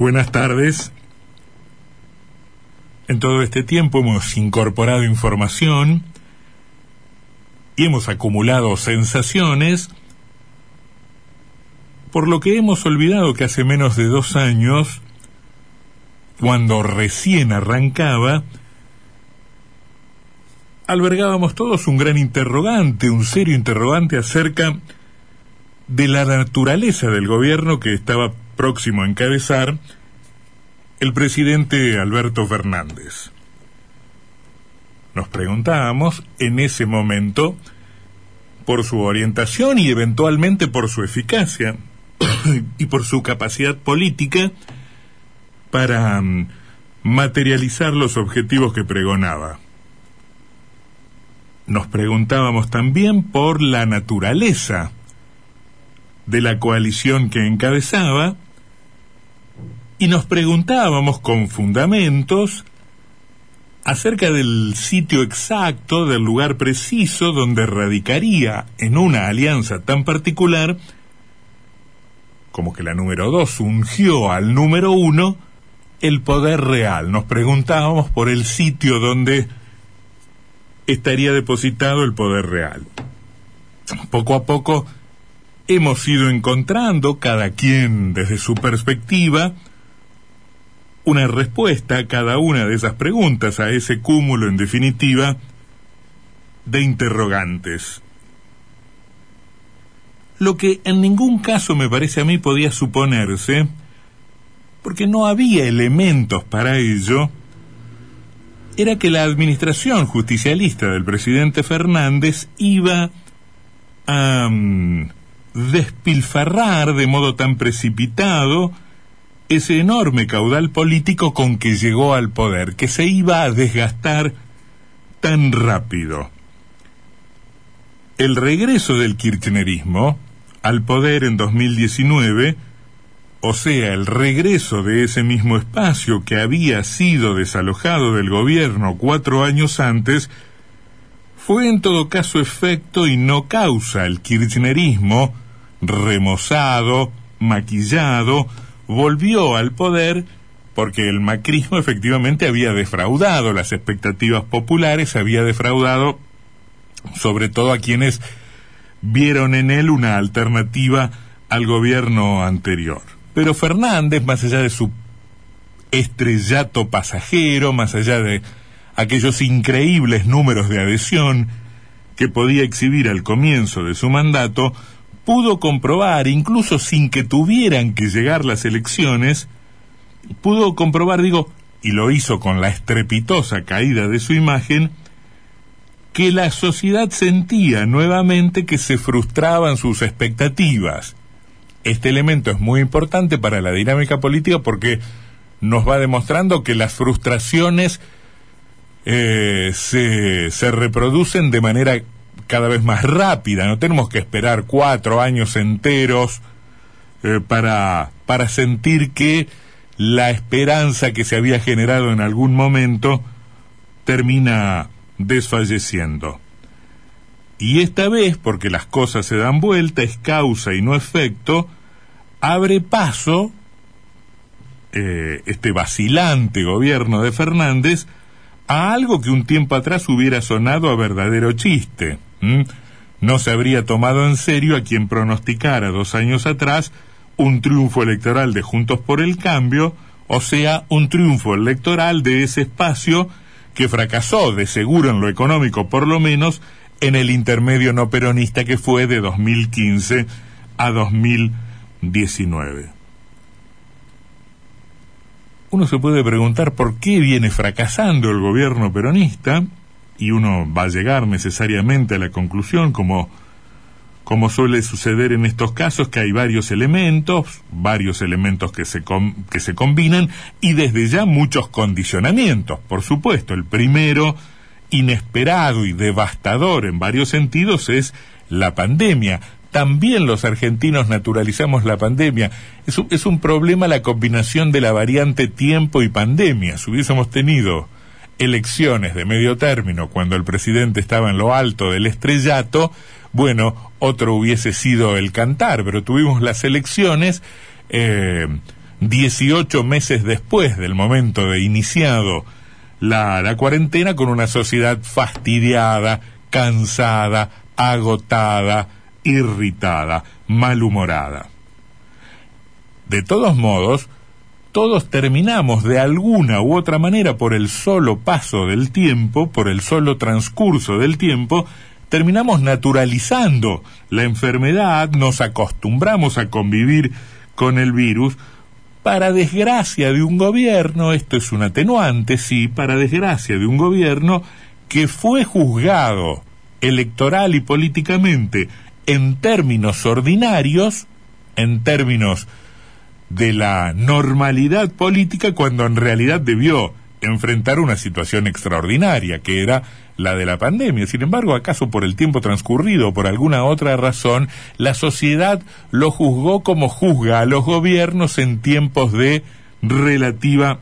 Buenas tardes. En todo este tiempo hemos incorporado información y hemos acumulado sensaciones, por lo que hemos olvidado que hace menos de dos años, cuando recién arrancaba, albergábamos todos un gran interrogante, un serio interrogante acerca de la naturaleza del gobierno que estaba próximo a encabezar el presidente Alberto Fernández. Nos preguntábamos en ese momento por su orientación y eventualmente por su eficacia y por su capacidad política para mm, materializar los objetivos que pregonaba. Nos preguntábamos también por la naturaleza de la coalición que encabezaba y nos preguntábamos con fundamentos acerca del sitio exacto, del lugar preciso donde radicaría en una alianza tan particular como que la número dos ungió al número uno el poder real. Nos preguntábamos por el sitio donde estaría depositado el poder real. Poco a poco hemos ido encontrando, cada quien desde su perspectiva, una respuesta a cada una de esas preguntas, a ese cúmulo, en definitiva, de interrogantes. Lo que en ningún caso me parece a mí podía suponerse, porque no había elementos para ello, era que la administración justicialista del presidente Fernández iba a mm, despilfarrar de modo tan precipitado ese enorme caudal político con que llegó al poder, que se iba a desgastar tan rápido. El regreso del kirchnerismo al poder en 2019, o sea, el regreso de ese mismo espacio que había sido desalojado del gobierno cuatro años antes, fue en todo caso efecto y no causa el kirchnerismo remozado, maquillado, volvió al poder porque el macrismo efectivamente había defraudado las expectativas populares, había defraudado sobre todo a quienes vieron en él una alternativa al gobierno anterior. Pero Fernández, más allá de su estrellato pasajero, más allá de aquellos increíbles números de adhesión que podía exhibir al comienzo de su mandato, pudo comprobar, incluso sin que tuvieran que llegar las elecciones, pudo comprobar, digo, y lo hizo con la estrepitosa caída de su imagen, que la sociedad sentía nuevamente que se frustraban sus expectativas. Este elemento es muy importante para la dinámica política porque nos va demostrando que las frustraciones eh, se, se reproducen de manera cada vez más rápida, no tenemos que esperar cuatro años enteros eh, para, para sentir que la esperanza que se había generado en algún momento termina desfalleciendo. Y esta vez, porque las cosas se dan vuelta, es causa y no efecto, abre paso eh, este vacilante gobierno de Fernández a algo que un tiempo atrás hubiera sonado a verdadero chiste. No se habría tomado en serio a quien pronosticara dos años atrás un triunfo electoral de Juntos por el Cambio, o sea, un triunfo electoral de ese espacio que fracasó, de seguro en lo económico por lo menos, en el intermedio no peronista que fue de 2015 a 2019. Uno se puede preguntar por qué viene fracasando el gobierno peronista, y uno va a llegar necesariamente a la conclusión, como, como suele suceder en estos casos, que hay varios elementos, varios elementos que se, que se combinan y desde ya muchos condicionamientos. Por supuesto, el primero, inesperado y devastador en varios sentidos, es la pandemia. También los argentinos naturalizamos la pandemia. Es un, es un problema la combinación de la variante tiempo y pandemia. Si hubiésemos tenido elecciones de medio término cuando el presidente estaba en lo alto del estrellato, bueno, otro hubiese sido el cantar, pero tuvimos las elecciones eh, 18 meses después del momento de iniciado la, la cuarentena con una sociedad fastidiada, cansada, agotada, irritada, malhumorada. De todos modos, todos terminamos de alguna u otra manera por el solo paso del tiempo, por el solo transcurso del tiempo, terminamos naturalizando la enfermedad, nos acostumbramos a convivir con el virus, para desgracia de un gobierno, esto es un atenuante, sí, para desgracia de un gobierno que fue juzgado electoral y políticamente en términos ordinarios, en términos de la normalidad política, cuando en realidad debió enfrentar una situación extraordinaria, que era la de la pandemia. Sin embargo, acaso por el tiempo transcurrido o por alguna otra razón, la sociedad lo juzgó como juzga a los gobiernos en tiempos de relativa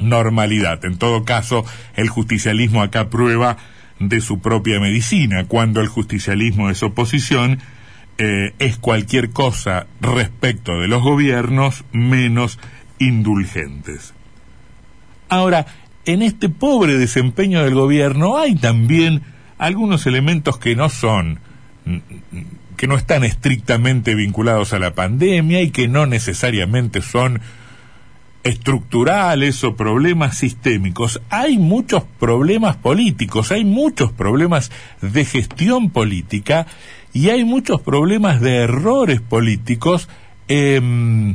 normalidad. En todo caso, el justicialismo acá prueba de su propia medicina. Cuando el justicialismo es oposición, eh, es cualquier cosa respecto de los gobiernos menos indulgentes. Ahora, en este pobre desempeño del gobierno hay también algunos elementos que no son que no están estrictamente vinculados a la pandemia y que no necesariamente son estructurales o problemas sistémicos. Hay muchos problemas políticos, hay muchos problemas de gestión política y hay muchos problemas de errores políticos eh,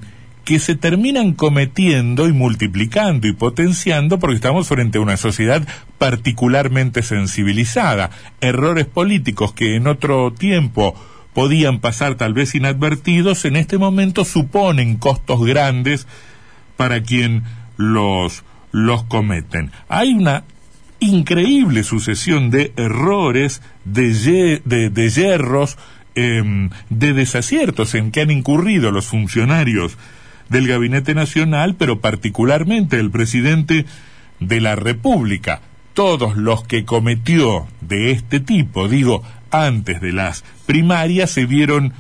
que se terminan cometiendo y multiplicando y potenciando porque estamos frente a una sociedad particularmente sensibilizada. Errores políticos que en otro tiempo podían pasar tal vez inadvertidos, en este momento suponen costos grandes para quien los, los cometen. Hay una increíble sucesión de errores, de, de yerros, em, de desaciertos en que han incurrido los funcionarios del Gabinete Nacional, pero particularmente el presidente de la República. Todos los que cometió de este tipo, digo, antes de las primarias, se vieron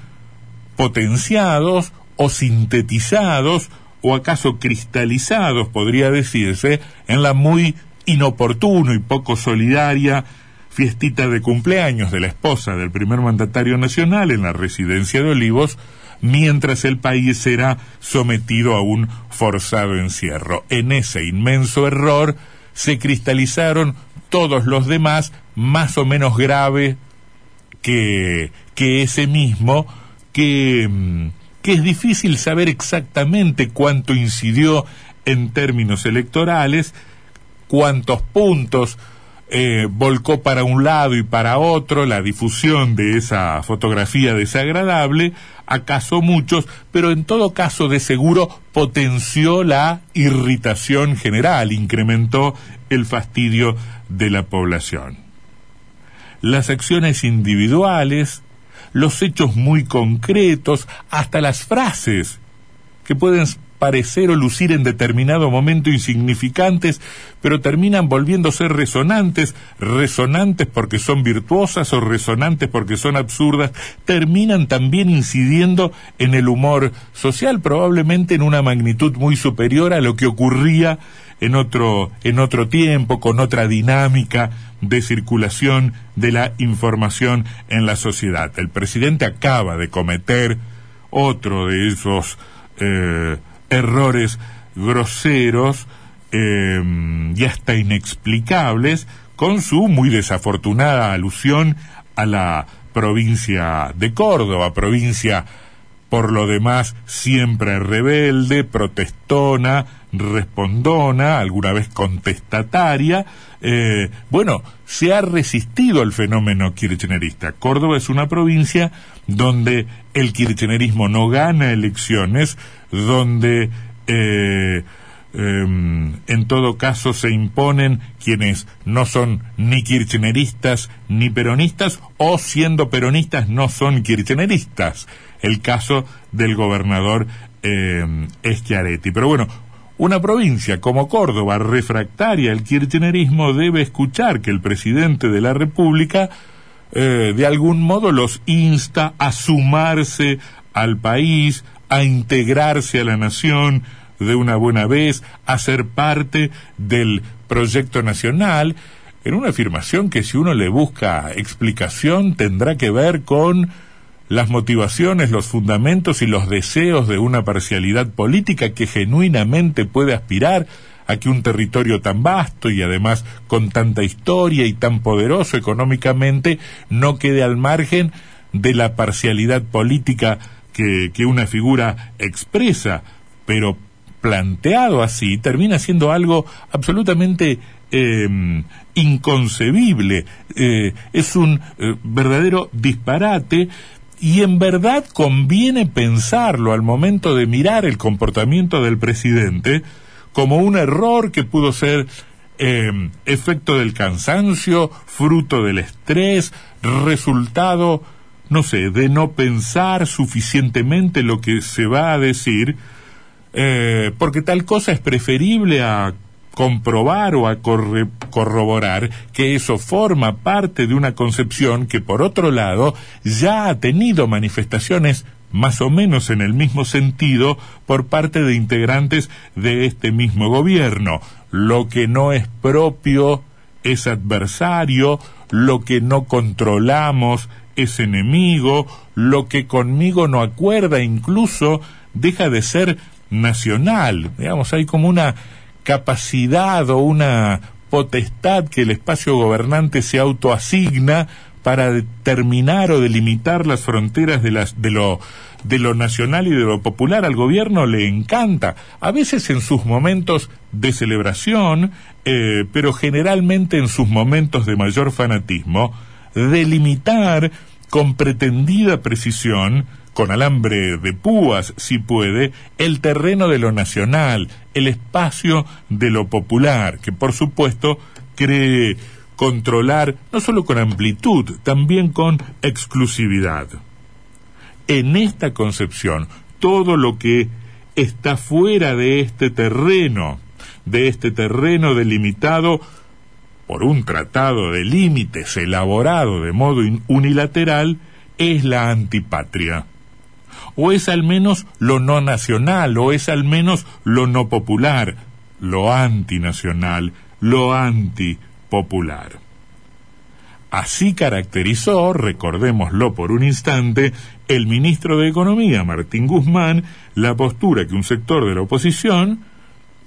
potenciados o sintetizados o acaso cristalizados, podría decirse, en la muy inoportuno y poco solidaria fiestita de cumpleaños de la esposa del primer mandatario nacional en la residencia de Olivos, mientras el país será sometido a un forzado encierro. En ese inmenso error se cristalizaron todos los demás, más o menos grave que, que ese mismo, que, mm, que es difícil saber exactamente cuánto incidió en términos electorales, cuántos puntos eh, volcó para un lado y para otro la difusión de esa fotografía desagradable, acaso muchos, pero en todo caso de seguro potenció la irritación general, incrementó el fastidio de la población. Las acciones individuales, los hechos muy concretos, hasta las frases que pueden parecer o lucir en determinado momento insignificantes, pero terminan volviéndose resonantes, resonantes porque son virtuosas o resonantes porque son absurdas, terminan también incidiendo en el humor social, probablemente en una magnitud muy superior a lo que ocurría en otro, en otro tiempo, con otra dinámica de circulación de la información en la sociedad. El presidente acaba de cometer otro de esos eh, errores groseros eh, y hasta inexplicables con su muy desafortunada alusión a la provincia de Córdoba, provincia por lo demás siempre rebelde, protestona, respondona, alguna vez contestataria. Eh, bueno, se ha resistido al fenómeno kirchnerista. Córdoba es una provincia donde el kirchnerismo no gana elecciones, donde eh, em, en todo caso se imponen quienes no son ni kirchneristas ni peronistas o siendo peronistas no son kirchneristas. El caso del gobernador eh, Schiaretti. Pero bueno, una provincia como Córdoba, refractaria al kirchnerismo, debe escuchar que el presidente de la República eh, de algún modo los insta a sumarse al país, a integrarse a la nación de una buena vez, a ser parte del proyecto nacional, en una afirmación que si uno le busca explicación tendrá que ver con las motivaciones, los fundamentos y los deseos de una parcialidad política que genuinamente puede aspirar a que un territorio tan vasto y además con tanta historia y tan poderoso económicamente no quede al margen de la parcialidad política que, que una figura expresa, pero planteado así termina siendo algo absolutamente eh, inconcebible. Eh, es un eh, verdadero disparate y en verdad conviene pensarlo al momento de mirar el comportamiento del presidente como un error que pudo ser eh, efecto del cansancio, fruto del estrés, resultado, no sé, de no pensar suficientemente lo que se va a decir, eh, porque tal cosa es preferible a comprobar o a corroborar que eso forma parte de una concepción que por otro lado ya ha tenido manifestaciones más o menos en el mismo sentido por parte de integrantes de este mismo gobierno. Lo que no es propio es adversario, lo que no controlamos es enemigo, lo que conmigo no acuerda incluso deja de ser nacional. Digamos, hay como una capacidad o una potestad que el espacio gobernante se autoasigna para determinar o delimitar las fronteras de, las, de, lo, de lo nacional y de lo popular al gobierno le encanta, a veces en sus momentos de celebración, eh, pero generalmente en sus momentos de mayor fanatismo, delimitar con pretendida precisión con alambre de púas, si puede, el terreno de lo nacional, el espacio de lo popular, que por supuesto cree controlar no solo con amplitud, también con exclusividad. En esta concepción, todo lo que está fuera de este terreno, de este terreno delimitado por un tratado de límites elaborado de modo unilateral, es la antipatria o es al menos lo no nacional, o es al menos lo no popular, lo antinacional, lo antipopular. Así caracterizó, recordémoslo por un instante, el ministro de Economía, Martín Guzmán, la postura que un sector de la oposición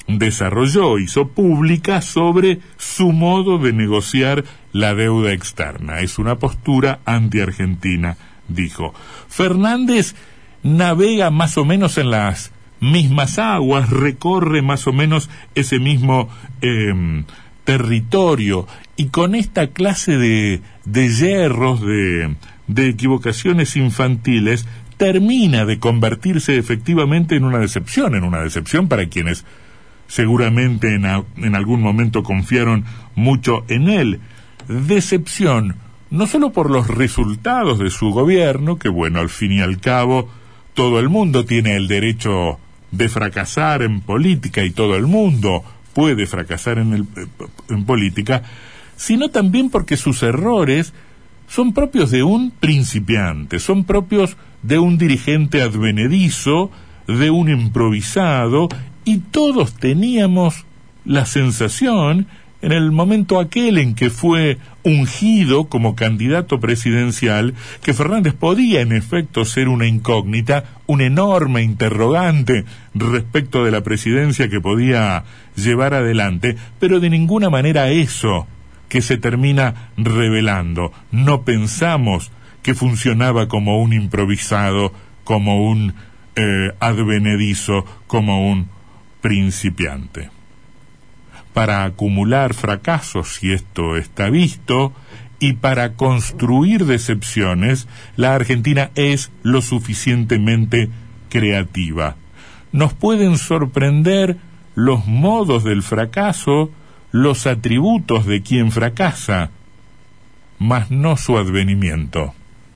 desarrolló, hizo pública sobre su modo de negociar la deuda externa. Es una postura anti-argentina, dijo. Fernández navega más o menos en las mismas aguas, recorre más o menos ese mismo em, territorio y con esta clase de, de hierros, de, de equivocaciones infantiles, termina de convertirse efectivamente en una decepción, en una decepción para quienes seguramente en, en, algún momento confiaron mucho en él. Decepción no solo por los resultados de su gobierno, que bueno, al fin y al cabo todo el mundo tiene el derecho de fracasar en política y todo el mundo puede fracasar en, el, en política, sino también porque sus errores son propios de un principiante, son propios de un dirigente advenedizo, de un improvisado, y todos teníamos la sensación en el momento aquel en que fue ungido como candidato presidencial, que Fernández podía en efecto ser una incógnita, un enorme interrogante respecto de la presidencia que podía llevar adelante, pero de ninguna manera eso que se termina revelando. No pensamos que funcionaba como un improvisado, como un eh, advenedizo, como un principiante para acumular fracasos, si esto está visto, y para construir decepciones, la Argentina es lo suficientemente creativa. Nos pueden sorprender los modos del fracaso, los atributos de quien fracasa, mas no su advenimiento.